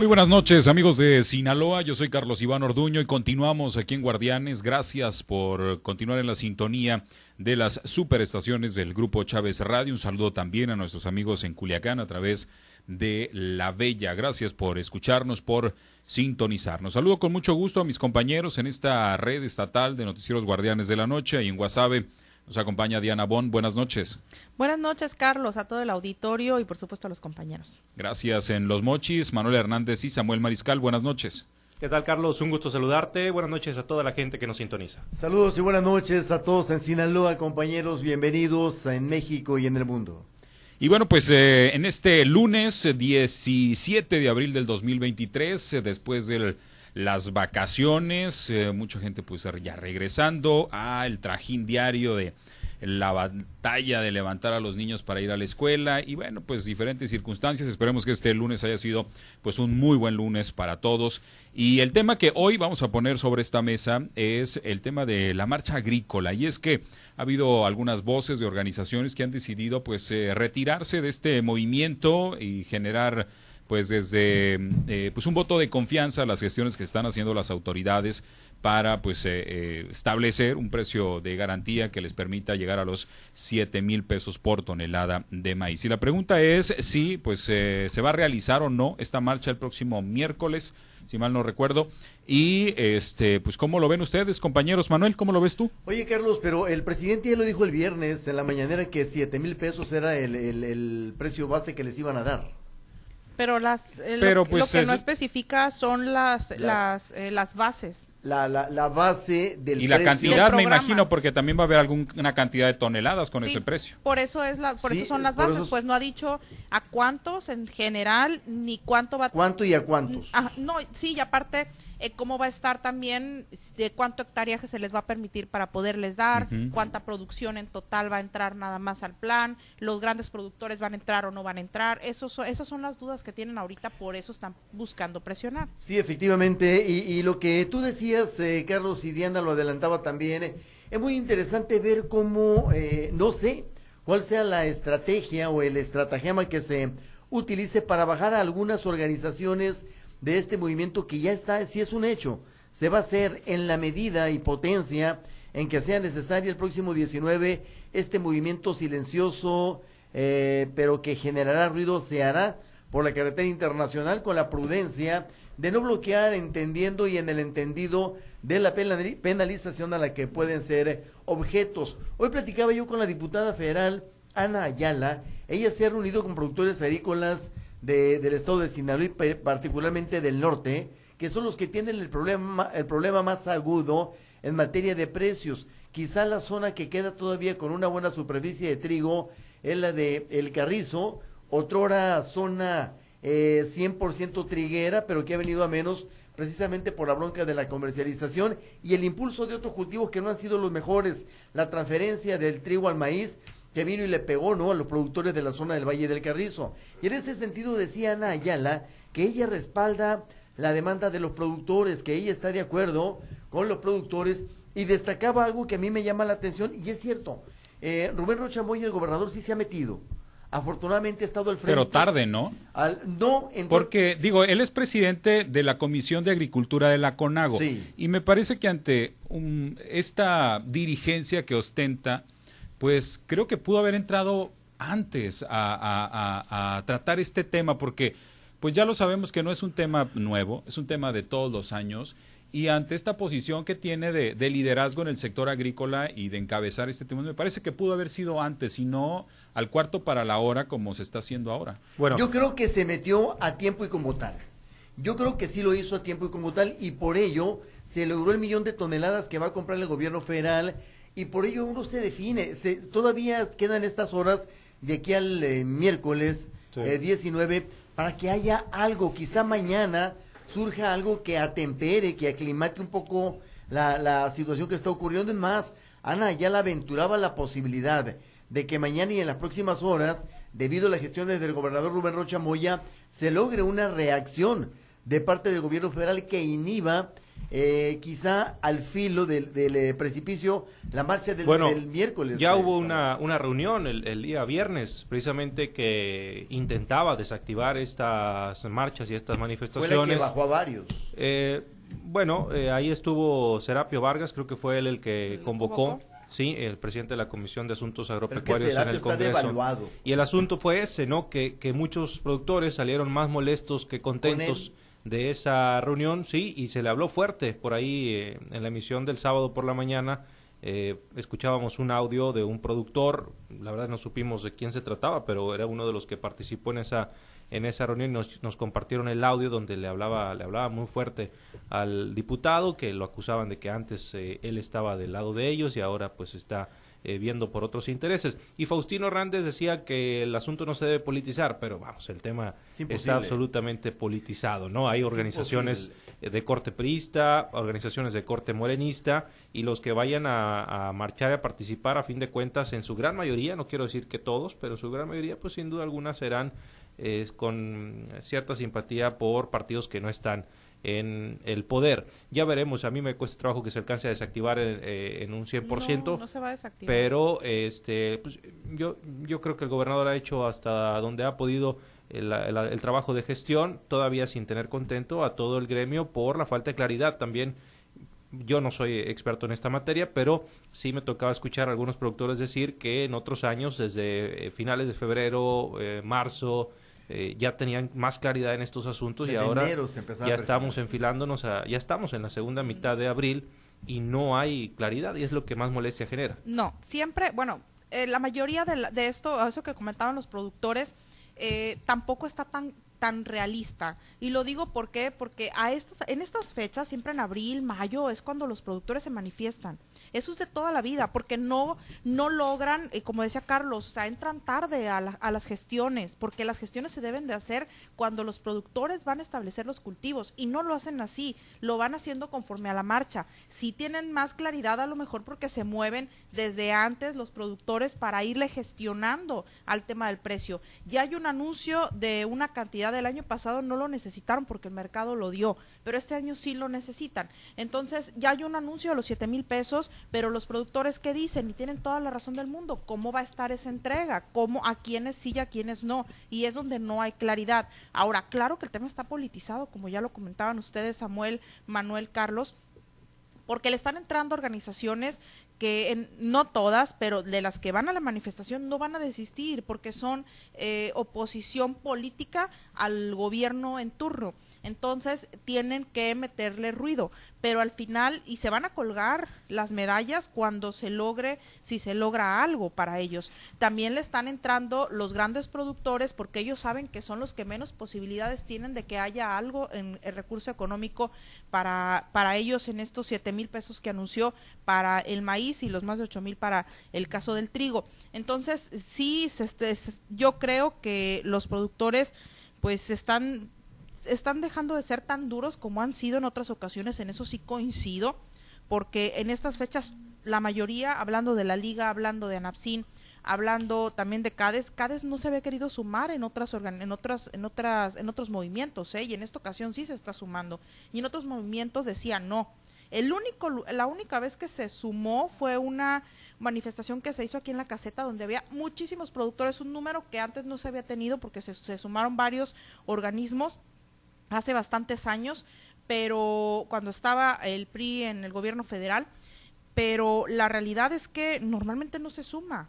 Muy buenas noches amigos de Sinaloa, yo soy Carlos Iván Orduño y continuamos aquí en Guardianes. Gracias por continuar en la sintonía de las superestaciones del Grupo Chávez Radio. Un saludo también a nuestros amigos en Culiacán a través de La Bella. Gracias por escucharnos, por sintonizarnos. Saludo con mucho gusto a mis compañeros en esta red estatal de noticieros Guardianes de la Noche y en Guasave nos acompaña Diana Bon. Buenas noches. Buenas noches, Carlos, a todo el auditorio y por supuesto a los compañeros. Gracias. En Los Mochis, Manuel Hernández y Samuel Mariscal. Buenas noches. ¿Qué tal, Carlos? Un gusto saludarte. Buenas noches a toda la gente que nos sintoniza. Saludos y buenas noches a todos en Sinaloa, compañeros. Bienvenidos en México y en el mundo. Y bueno, pues eh, en este lunes 17 de abril del 2023, eh, después del las vacaciones, eh, mucha gente pues ya regresando al trajín diario de la batalla de levantar a los niños para ir a la escuela y bueno, pues diferentes circunstancias. Esperemos que este lunes haya sido pues un muy buen lunes para todos. Y el tema que hoy vamos a poner sobre esta mesa es el tema de la marcha agrícola y es que ha habido algunas voces de organizaciones que han decidido pues eh, retirarse de este movimiento y generar pues desde eh, pues un voto de confianza a las gestiones que están haciendo las autoridades para pues eh, eh, establecer un precio de garantía que les permita llegar a los 7 mil pesos por tonelada de maíz. Y la pregunta es si pues se va a realizar o no esta marcha el próximo miércoles, si mal no recuerdo. Y este pues cómo lo ven ustedes, compañeros. Manuel, ¿cómo lo ves tú? Oye, Carlos, pero el presidente ya lo dijo el viernes en la mañanera que 7 mil pesos era el, el precio base que les iban a dar pero las eh, lo, pues, que no especifica son las las eh, las, bases. La, la, la, base del y la cantidad me imagino porque también va a haber alguna cantidad de toneladas con ese precio. por eso es la por eso son las bases pues no ha dicho a cuántos en general ni cuánto va cuánto y a cuántos ah, no sí y aparte eh, cómo va a estar también de cuánto hectáreaje se les va a permitir para poderles dar, cuánta producción en total va a entrar nada más al plan, los grandes productores van a entrar o no van a entrar, eso, esas son las dudas que tienen ahorita, por eso están buscando presionar. Sí, efectivamente, y, lo que tú decías, eh, Carlos y Diana lo adelantaba también, eh, es muy interesante ver cómo, no sé, cuál sea la estrategia o el estratagema que se utilice para bajar a algunas organizaciones de este movimiento que ya está, si es un hecho, se va a hacer en la medida y potencia en que sea necesario el próximo 19 este movimiento silencioso, eh, pero que generará ruido, se hará por la carretera internacional con la prudencia de no bloquear entendiendo y en el entendido de la penalización a la que pueden ser objetos. Hoy platicaba yo con la diputada federal Ana Ayala, ella se ha reunido con productores agrícolas de, del estado de Sinaloa, particularmente del norte, que son los que tienen el problema, el problema más agudo en materia de precios. Quizá la zona que queda todavía con una buena superficie de trigo es la de El Carrizo, otrora zona eh, 100% triguera, pero que ha venido a menos precisamente por la bronca de la comercialización y el impulso de otros cultivos que no han sido los mejores, la transferencia del trigo al maíz que vino y le pegó ¿no? a los productores de la zona del Valle del Carrizo. Y en ese sentido decía Ana Ayala que ella respalda la demanda de los productores, que ella está de acuerdo con los productores y destacaba algo que a mí me llama la atención y es cierto. Eh, Rubén Rocha Moya, el gobernador, sí se ha metido. Afortunadamente ha estado al frente. Pero tarde, ¿no? Al, no, porque digo, él es presidente de la Comisión de Agricultura de la CONAGO. Sí. Y me parece que ante esta dirigencia que ostenta, pues creo que pudo haber entrado antes a, tratar este tema, porque pues ya lo sabemos que no es un tema nuevo, es un tema de todos los años, y ante esta posición que tiene de, liderazgo en el sector agrícola y de encabezar este tema, me parece que pudo haber sido antes y no al cuarto para la hora como se está haciendo ahora. Bueno, yo creo que se metió a tiempo y como tal. Yo creo que sí lo hizo a tiempo y como tal y por ello se logró el millón de toneladas que va a comprar el gobierno federal y por ello uno se define. Se, todavía quedan estas horas de aquí al eh, miércoles 19 eh, para que haya algo, quizá mañana surja algo que atempere, que aclimate un poco la, la situación que está ocurriendo. Es más, Ana ya la aventuraba la posibilidad de que mañana y en las próximas horas, debido a las gestiones del gobernador Rubén Rocha Moya, se logre una reacción de parte del gobierno federal que inhiba eh, quizá al filo del, del, eh, precipicio la marcha del, bueno, del miércoles. Ya eh, hubo una, una reunión el, el, día viernes, precisamente que intentaba desactivar estas marchas y estas manifestaciones. Fue la que bajó a varios. Eh, bueno, ahí estuvo Serapio Vargas, creo que fue él el que ¿El convocó. convocó? Sí, el presidente de la Comisión de Asuntos Agropecuarios en el Congreso. Y el asunto fue ese, ¿no? Que, que muchos productores salieron más molestos que contentos de esa reunión, sí, y se le habló fuerte por ahí eh, en la emisión del sábado por la mañana. Eh, escuchábamos un audio de un productor, la verdad no supimos de quién se trataba, pero era uno de los que participó en esa en esa reunión nos, nos compartieron el audio donde le hablaba le hablaba muy fuerte al diputado que lo acusaban de que antes eh, él estaba del lado de ellos y ahora pues está eh, viendo por otros intereses. Y Faustino Hernández decía que el asunto no se debe politizar, pero vamos, el tema está absolutamente politizado, ¿no? Hay organizaciones de corte priista, organizaciones de corte morenista, y los que vayan a, a marchar y a participar, a fin de cuentas, en su gran mayoría, no quiero decir que todos, pero en su gran mayoría, pues sin duda alguna serán eh, con cierta simpatía por partidos que no están en el poder. Ya veremos, a mí me cuesta trabajo que se alcance a desactivar eh, en un 100%, no, no se va a desactivar. pero este, pues, yo, yo creo que el gobernador ha hecho hasta donde ha podido el, el, el, trabajo de gestión, todavía sin tener contento a todo el gremio por la falta de claridad también. Yo no soy experto en esta materia, pero sí me tocaba escuchar a algunos productores decir que en otros años, desde eh, finales de febrero, eh, marzo, eh, ya tenían más claridad en estos asuntos Desde y ahora ya estamos enfilándonos a, ya estamos en la segunda mitad de abril y no hay claridad y es lo que más molestia genera. No, siempre, bueno, eh, la mayoría de, la, de, esto, eso que comentaban los productores, eh, tampoco está tan tan realista. Y lo digo ¿por qué? porque a estas, en estas fechas, siempre en abril, mayo, es cuando los productores se manifiestan. Eso es de toda la vida, porque no, no logran, eh, como decía Carlos, o sea, entran tarde a, la, a, las gestiones, porque las gestiones se deben de hacer cuando los productores van a establecer los cultivos y no lo hacen así, lo van haciendo conforme a la marcha. Si tienen más claridad a lo mejor porque se mueven desde antes los productores para irle gestionando al tema del precio. Ya hay un anuncio de una cantidad del año pasado, no lo necesitaron porque el mercado lo dio, pero este año sí lo necesitan. Entonces ya hay un anuncio de los 7 mil pesos pero los productores qué dicen y tienen toda la razón del mundo, cómo va a estar esa entrega, cómo a quiénes sí y a quiénes no, y es donde no hay claridad. Ahora, claro que el tema está politizado, como ya lo comentaban ustedes, Samuel, Manuel, Carlos, porque le están entrando organizaciones que en, no todas, pero de las que van a la manifestación no van a desistir porque son eh, oposición política al gobierno en turno. Entonces tienen que meterle ruido, pero al final y se van a colgar las medallas cuando se logre, si se logra algo para ellos. También le están entrando los grandes productores porque ellos saben que son los que menos posibilidades tienen de que haya algo en el recurso económico para, para ellos en estos siete mil pesos que anunció para el maíz y los más de ocho mil para el caso del trigo. Entonces, sí, se, se, yo creo que los productores pues están están dejando de ser tan duros como han sido en otras ocasiones, en eso sí coincido, porque en estas fechas la mayoría, hablando de la liga, hablando de ANAPSIN, hablando también de CADES, CADES no se había querido sumar en otras en otras en otras en otros movimientos, ¿eh? y en esta ocasión sí se está sumando. Y en otros movimientos decía no. El único la única vez que se sumó fue una manifestación que se hizo aquí en la caseta donde había muchísimos productores, un número que antes no se había tenido porque se, se sumaron varios organismos hace bastantes años, pero cuando estaba el PRI en el gobierno federal, pero la realidad es que normalmente no se suma.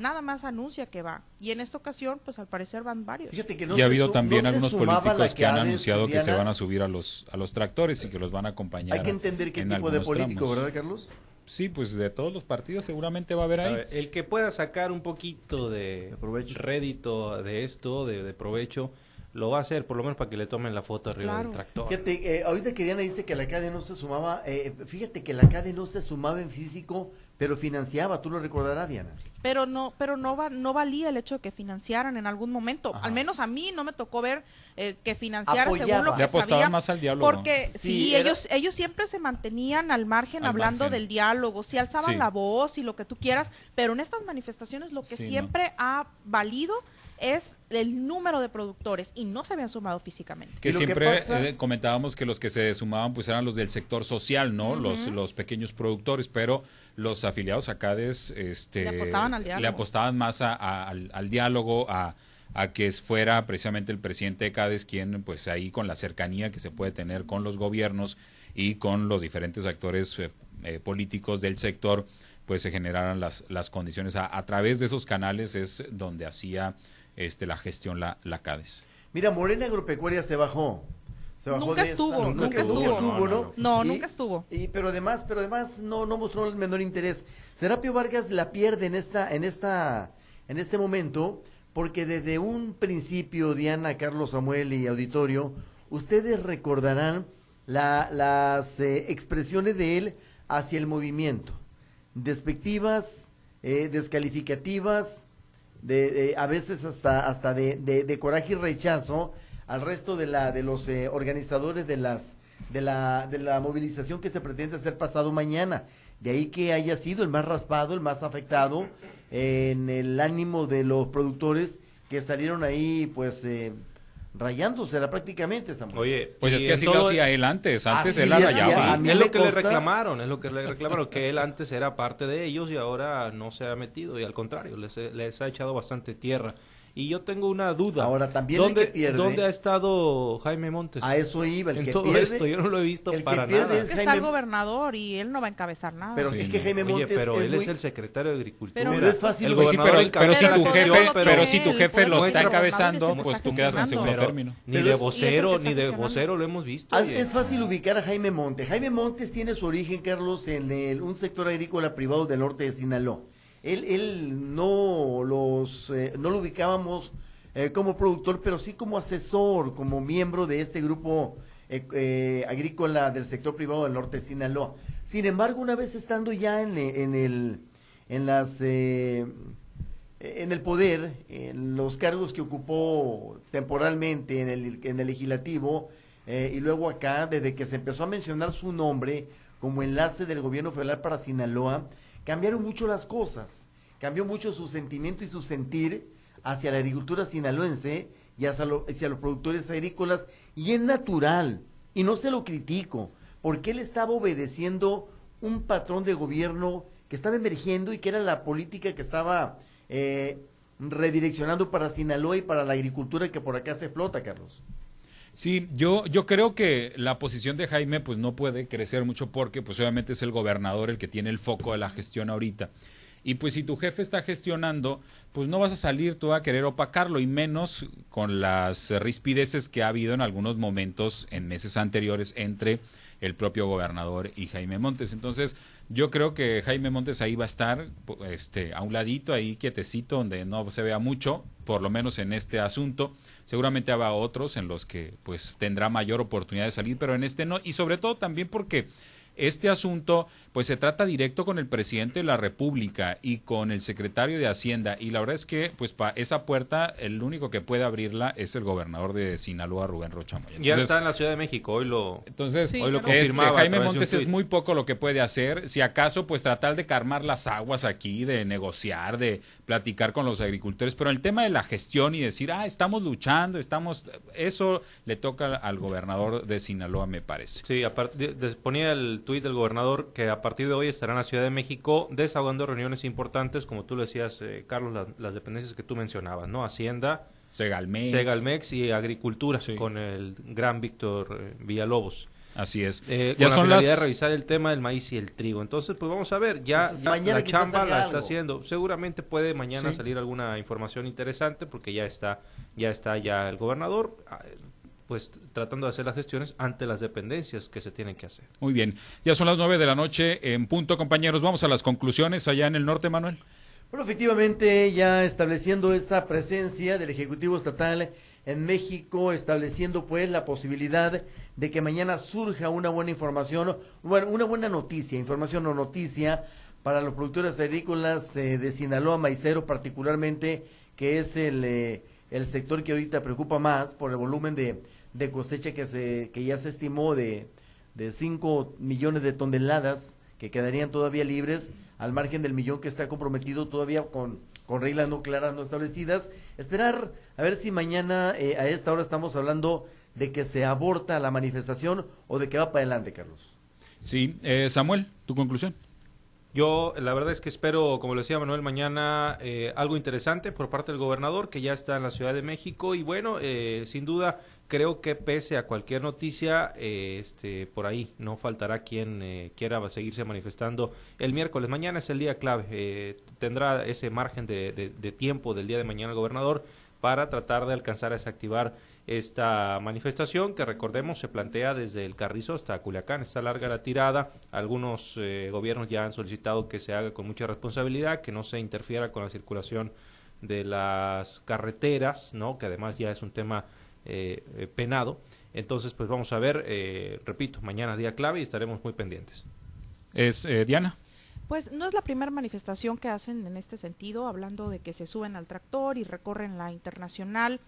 Nada más anuncia que va. Y en esta ocasión, pues al parecer van varios. Fíjate que no y ha habido también no algunos políticos que han anunciado Diana. que se van a subir a los, a los tractores y que los van a acompañar. Hay que entender qué tipo de político, tramos. ¿verdad, Carlos? Sí, pues de todos los partidos seguramente va a haber ahí. A ver, el que pueda sacar un poquito de, de rédito de esto, de, de provecho, lo va a hacer, por lo menos para que le tomen la foto arriba claro. del tractor. Fíjate, eh, ahorita que Diana dice que la CADE no se sumaba, eh, fíjate que la CADE no se sumaba en físico pero financiaba, tú lo recordarás, Diana. Pero no, pero no va, no valía el hecho de que financiaran en algún momento. Al menos a mí no me tocó ver eh, que financiara según lo que Le más al diálogo. Porque sí, ellos, ellos siempre se mantenían al margen hablando del diálogo, sí alzaban la voz y lo que tú quieras, pero en estas manifestaciones lo que siempre ha valido es el número de productores y no se habían sumado físicamente. Que siempre eh, comentábamos que los que se sumaban pues eran los del sector social, ¿no? los, los pequeños productores, pero los afiliados a CADES este, le apostaban, al le apostaban más al, diálogo, a, que fuera precisamente el presidente de CADES quien pues ahí con la cercanía que se puede tener con los gobiernos y con los diferentes actores eh, eh, políticos del sector pues se generaran las, las condiciones. A, a través de esos canales es donde hacía este, la gestión la, la CADES. Mira, Morena Agropecuaria se bajó. Se bajó nunca, estuvo, nunca, estuvo, ¿no? No, nunca estuvo. Y, pero además, pero además no, no mostró el menor interés. Serapio Vargas la pierde en esta, en esta, en este momento, porque desde un principio, Diana, Carlos Samuel y Auditorio, ustedes recordarán la, las eh, expresiones de él hacia el movimiento. Despectivas, eh, descalificativas, de, a veces hasta, hasta de, de, coraje y rechazo al resto de, la, de los eh, organizadores de, las, de, la, de la movilización que se pretende hacer pasado mañana. De ahí que haya sido el más raspado, el más afectado en el ánimo de los productores que salieron ahí, pues, eh, rayándosela prácticamente, Samuel. Oye, pues es que así lo hacía él antes, antes él la rayaba. Es lo que le reclamaron, es lo que le reclamaron, que él antes era parte de ellos y ahora no se ha metido y al contrario, les, les ha echado bastante tierra. Y yo tengo una duda. Ahora también ¿Dónde, el que pierde, ¿Dónde ha estado Jaime Montes? A eso iba, el en que todo pierde, esto yo no lo he visto para nada. Es, que está el gobernador y él no va a encabezar nada. Pero es que Jaime Montes Oye, pero él es el secretario de Agricultura. Pero, es fácil. El gobernador pero, si tu jefe, pero, si tu jefe lo está encabezando, pues tú quedas en segundo término. Ni de vocero, ni de vocero lo hemos visto. Ah, es fácil ubicar a Jaime Montes. Jaime Montes tiene su origen, Carlos, en un sector agrícola privado del norte de Sinaloa. Él, él no los, eh, no lo ubicábamos eh, como productor, pero sí como asesor, como miembro de este grupo eh, eh, agrícola del sector privado del norte de Sinaloa. Sin embargo, una vez estando ya en, en el en las en el poder, en los cargos que ocupó temporalmente en el, en el legislativo y luego acá, desde que se empezó a mencionar su nombre como enlace del gobierno federal para Sinaloa, cambiaron mucho las cosas, cambió mucho su sentimiento y su sentir hacia la agricultura sinaloense y hacia, los productores agrícolas. Y es natural. Y no se lo critico porque él estaba obedeciendo un patrón de gobierno que estaba emergiendo y que era la política que estaba eh, redireccionando para Sinaloa y para la agricultura que por acá se explota, Carlos. Sí, yo, yo creo que la posición de Jaime pues no puede crecer mucho porque pues obviamente es el gobernador el que tiene el foco de la gestión ahorita. Y pues si tu jefe está gestionando, pues no vas a salir tú a querer opacarlo y menos con las rispideces que ha habido en algunos momentos en meses anteriores entre el propio gobernador y Jaime Montes. Entonces, yo creo que Jaime Montes ahí va a estar este, a un ladito, ahí quietecito, donde no se vea mucho, por lo menos en este asunto. Seguramente habrá otros en los que pues tendrá mayor oportunidad de salir, pero en este no. Y sobre todo también porque este asunto pues se trata directo con el presidente de la República y con el secretario de Hacienda. Y la verdad es que pues para esa puerta el único que puede abrirla es el gobernador de Sinaloa Rubén Rocha Ya está en la Ciudad de México, hoy lo Entonces, hoy lo este, confirmaba Jaime Montes es muy poco lo que puede hacer, si acaso pues tratar de calmar las aguas aquí, de negociar, de platicar con los agricultores, pero el tema de la gestión y decir, "Ah, estamos luchando, estamos eso le toca al gobernador de Sinaloa, me parece." Sí, aparte ponía el tuit del gobernador que a partir de hoy estará en la Ciudad de México desahogando reuniones importantes, como tú lo decías, eh, Carlos, las dependencias que tú mencionabas, ¿no? Hacienda, Segalmex, Segalmex y Agricultura, con el gran Víctor eh, Villalobos. Así es. Eh, ya son la las... de revisar el tema del maíz y el trigo. Entonces, pues vamos a ver, ya, la chamba la está haciendo. Seguramente puede mañana salir alguna información interesante porque ya está ya está ya el gobernador ah, pues tratando de hacer las gestiones ante las dependencias que se tienen que hacer. Muy bien, ya son las nueve de la noche en punto, compañeros. Vamos a las conclusiones allá en el norte, Manuel. Bueno, efectivamente, ya estableciendo esa presencia del Ejecutivo Estatal en México, estableciendo pues la posibilidad de que mañana surja una buena información, bueno, una buena noticia, información o noticia para los productores agrícolas eh, de Sinaloa, Maicero particularmente, que es el, eh, el sector que ahorita preocupa más por el volumen de, de cosecha que, se, que ya se estimó de, de 5 millones de toneladas que quedarían todavía libres al margen del millón que está comprometido todavía con, con reglas no claras, no establecidas. Esperar a ver si mañana eh, a esta hora estamos hablando de que se aborta la manifestación o de que va para adelante, Carlos. Sí, eh, Samuel, tu conclusión. Yo la verdad es que espero, como le decía Manuel, mañana eh, algo interesante por parte del gobernador que ya está en la Ciudad de México y bueno, eh, sin duda creo que pese a cualquier noticia, eh, este, por ahí no faltará quien quiera seguirse manifestando el miércoles. Mañana es el día clave, tendrá ese margen de, de tiempo del día de mañana el gobernador para tratar de alcanzar a desactivar esta manifestación que recordemos se plantea desde el Carrizo hasta Culiacán. Está larga la tirada. Algunos eh, gobiernos ya han solicitado que se haga con mucha responsabilidad, que no se interfiera con la circulación de las carreteras, ¿no? que además ya es un tema eh, eh, penado. Entonces, pues vamos a ver, repito, mañana día clave y estaremos muy pendientes. Es Diana. Pues no es la primera manifestación que hacen en este sentido, hablando de que se suben al tractor y recorren la internacional.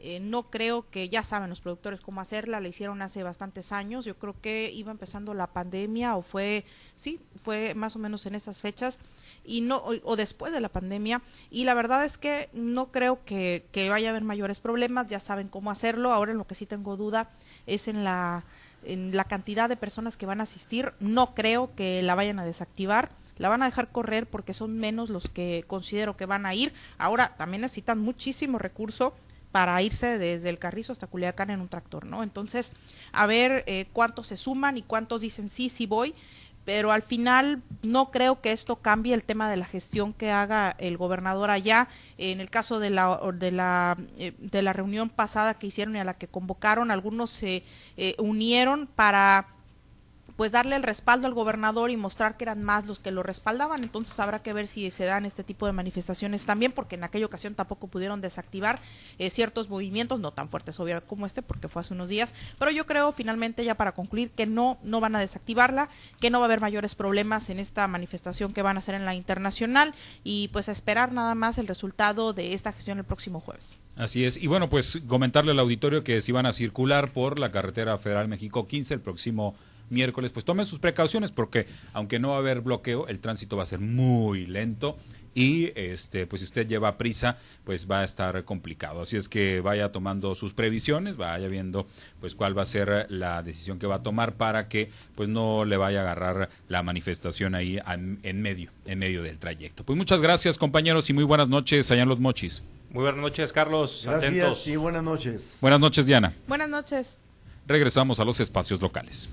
Eh, no creo que ya saben los productores cómo hacerla, la hicieron hace bastantes años. Yo creo que iba empezando la pandemia o fue, sí, fue más o menos en esas fechas y no o, después de la pandemia. Y la verdad es que no creo que, que vaya a haber mayores problemas. Ya saben cómo hacerlo. Ahora en lo que sí tengo duda es en la en la cantidad de personas que van a asistir. No creo que la vayan a desactivar la van a dejar correr porque son menos los que considero que van a ir. Ahora también necesitan muchísimo recurso para irse desde el Carrizo hasta Culiacán en un tractor, ¿no? Entonces, a ver eh, cuántos se suman y cuántos dicen sí, sí voy, pero al final no creo que esto cambie el tema de la gestión que haga el gobernador allá. En el caso de la de la eh, de la reunión pasada que hicieron y a la que convocaron, algunos se eh, unieron para pues darle el respaldo al gobernador y mostrar que eran más los que lo respaldaban. Entonces habrá que ver si se dan este tipo de manifestaciones también, porque en aquella ocasión tampoco pudieron desactivar eh, ciertos movimientos, no tan fuertes obvio como este, porque fue hace unos días. Pero yo creo finalmente ya para concluir que no, no van a desactivarla, que no va a haber mayores problemas en esta manifestación que van a hacer en la internacional y pues a esperar nada más el resultado de esta gestión el próximo jueves. Así es. Y bueno, pues comentarle al auditorio que si van a circular por la carretera Federal México 15 el próximo miércoles, pues tomen sus precauciones porque aunque no va a haber bloqueo, el tránsito va a ser muy lento y este pues si usted lleva prisa, pues va a estar complicado. Así es que vaya tomando sus previsiones, vaya viendo pues cuál va a ser la decisión que va a tomar para que pues no le vaya a agarrar la manifestación ahí en medio, en medio del trayecto. Pues muchas gracias, compañeros, y muy buenas noches allá en Los Mochis. Muy buenas noches, Carlos. Gracias y buenas noches. Buenas noches, Diana. Buenas noches. Regresamos a los espacios locales.